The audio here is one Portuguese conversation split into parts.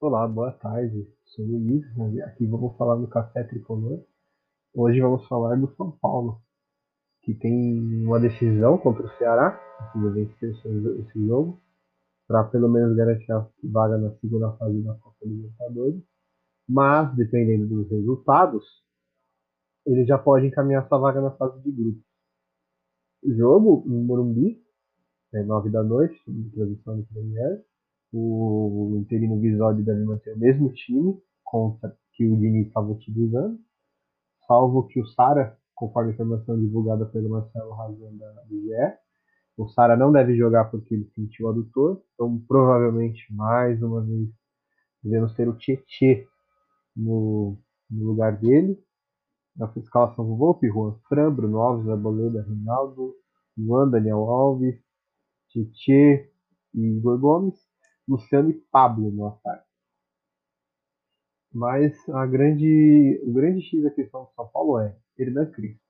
Olá, boa tarde. Sou Luiz. Aqui vamos falar do Café Tricolor. Hoje vamos falar do São Paulo, que tem uma decisão contra o Ceará, precisa vencer esse jogo, para pelo menos garantir a vaga na segunda fase da Copa Libertadores. Mas, dependendo dos resultados, ele já pode encaminhar sua vaga na fase de grupos. O jogo, no Morumbi, é 9 da noite, transmissão do Premier o interino Visoli deve manter o mesmo time contra que o Diniz estava utilizando, salvo que o Sara, conforme a informação divulgada pelo Marcelo Razan da GE, o Sara não deve jogar porque ele sentiu o adutor, então provavelmente mais uma vez devemos ter o Tietê no, no lugar dele. Na escalação do Volpe, Juan Fran, Bruno Alves, Arboleda, Reinaldo, Juan, Daniel Alves, Tietê e Igor Gomes. Luciano e Pablo no ataque. Mas a grande, o grande X da questão do São Paulo é Hernan Crespo.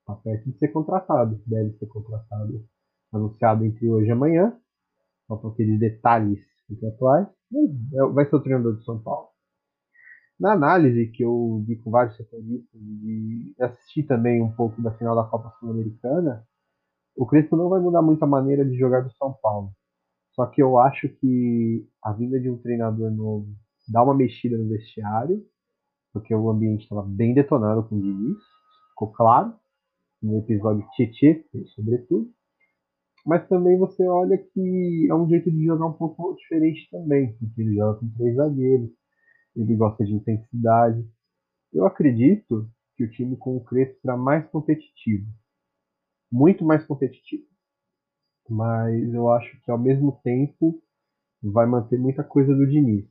Está perto de ser contratado, deve ser contratado, anunciado entre hoje e amanhã. Faltam aqueles detalhes contratuais. É, vai ser o treinador do São Paulo. Na análise que eu vi com vários setoristas e assisti também um pouco da final da Copa Sul-Americana, o Crespo não vai mudar muito a maneira de jogar do São Paulo. Só que eu acho que a vinda de um treinador novo dá uma mexida no vestiário, porque o ambiente estava bem detonado com o Diniz, ficou claro, no episódio Tietê, sobretudo. Mas também você olha que é um jeito de jogar um pouco diferente também, porque ele joga com três zagueiros, ele gosta de intensidade. Eu acredito que o time com o Crespo será mais competitivo, muito mais competitivo mas eu acho que ao mesmo tempo vai manter muita coisa do Diniz.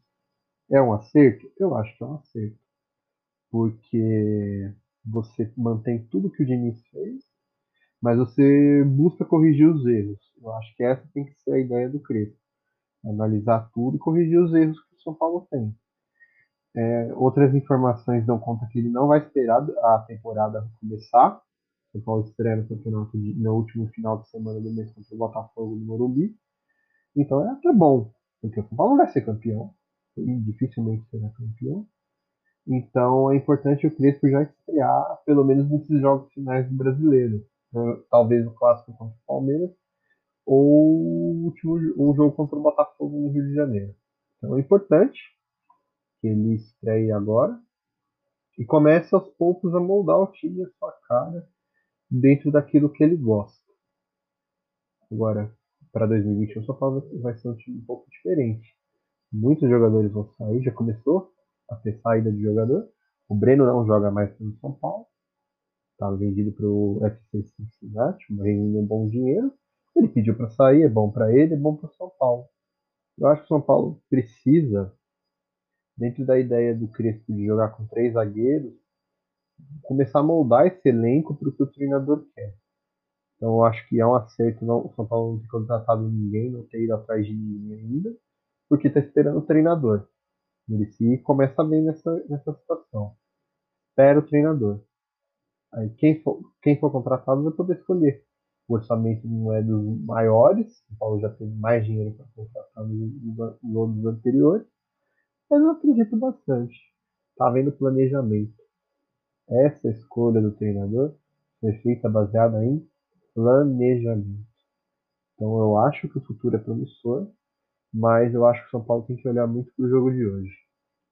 É um acerto? Eu acho que é um acerto. Porque você mantém tudo que o Diniz fez, mas você busca corrigir os erros. Eu acho que essa tem que ser a ideia do Crespo. Analisar tudo e corrigir os erros que o São Paulo tem. É, outras informações dão conta que ele não vai esperar a temporada começar são Paulo estreia no campeonato de, no último final de semana do mês contra o Botafogo no Morumbi. Então é até bom, porque o São Paulo vai ser campeão, e dificilmente será campeão. Então é importante o Crespo já estrear, pelo menos nesses jogos finais do brasileiro. Talvez o clássico contra o Palmeiras, ou o último um jogo contra o Botafogo no Rio de Janeiro. Então é importante que ele estreie agora e comece aos poucos a moldar o time à sua cara dentro daquilo que ele gosta. Agora, para 2021, o São Paulo vai ser um time um pouco diferente. Muitos jogadores vão sair, já começou a ter saída de jogador. O Breno não joga mais no São Paulo. Estava tá vendido para o FC Cincinnati, rendendo um bom dinheiro. Ele pediu para sair, é bom para ele, é bom para o São Paulo. Eu acho que o São Paulo precisa, dentro da ideia do Crespo de jogar com três zagueiros, começar a moldar esse elenco para o que o treinador quer. Então eu acho que é um acerto não, o São Paulo não ter contratado ninguém, não ter ido atrás de ninguém ainda, porque está esperando o treinador. Murici começa bem nessa, nessa situação. Espera o treinador. Aí quem for, quem for contratado vai poder escolher. O orçamento não é dos maiores, o Paulo já teve mais dinheiro para contratar nos anos anteriores, mas eu acredito bastante. Está havendo planejamento. Essa escolha do treinador foi feita baseada em planejamento. Então eu acho que o futuro é promissor, mas eu acho que o São Paulo tem que olhar muito para o jogo de hoje.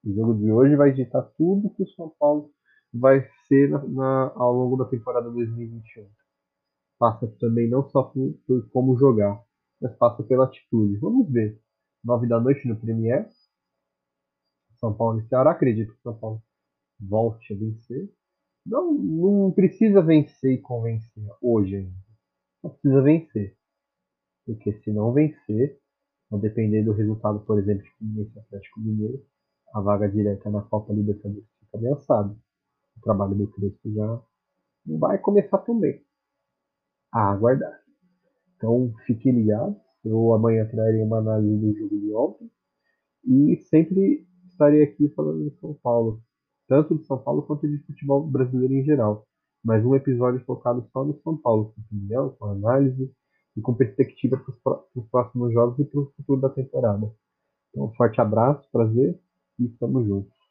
O jogo de hoje vai ditar tudo que o São Paulo vai ser na, na, ao longo da temporada 2021. Passa também não só por, por, como jogar, mas passa pela atitude. Vamos ver. Nove da noite no Premier. São Paulo e Ceará. Acredito que o São Paulo volte a vencer. Não, não precisa vencer e convencer hoje ainda. Não precisa vencer. Porque se não vencer, a depender do resultado, por exemplo, de Fluminense Atlético Mineiro, a vaga direta na Copa Libertadores fica ameaçada. O trabalho do Crespo já não vai começar também. A aguardar. Então fique ligado. Eu amanhã trarei uma análise do jogo de ontem. E sempre estarei aqui falando de São Paulo tanto de São Paulo quanto de futebol brasileiro em geral. Mas um episódio focado só no São Paulo, com opinião, com análise e com perspectiva para os próximos jogos e para o futuro da temporada. Então, um forte abraço, prazer e estamos juntos.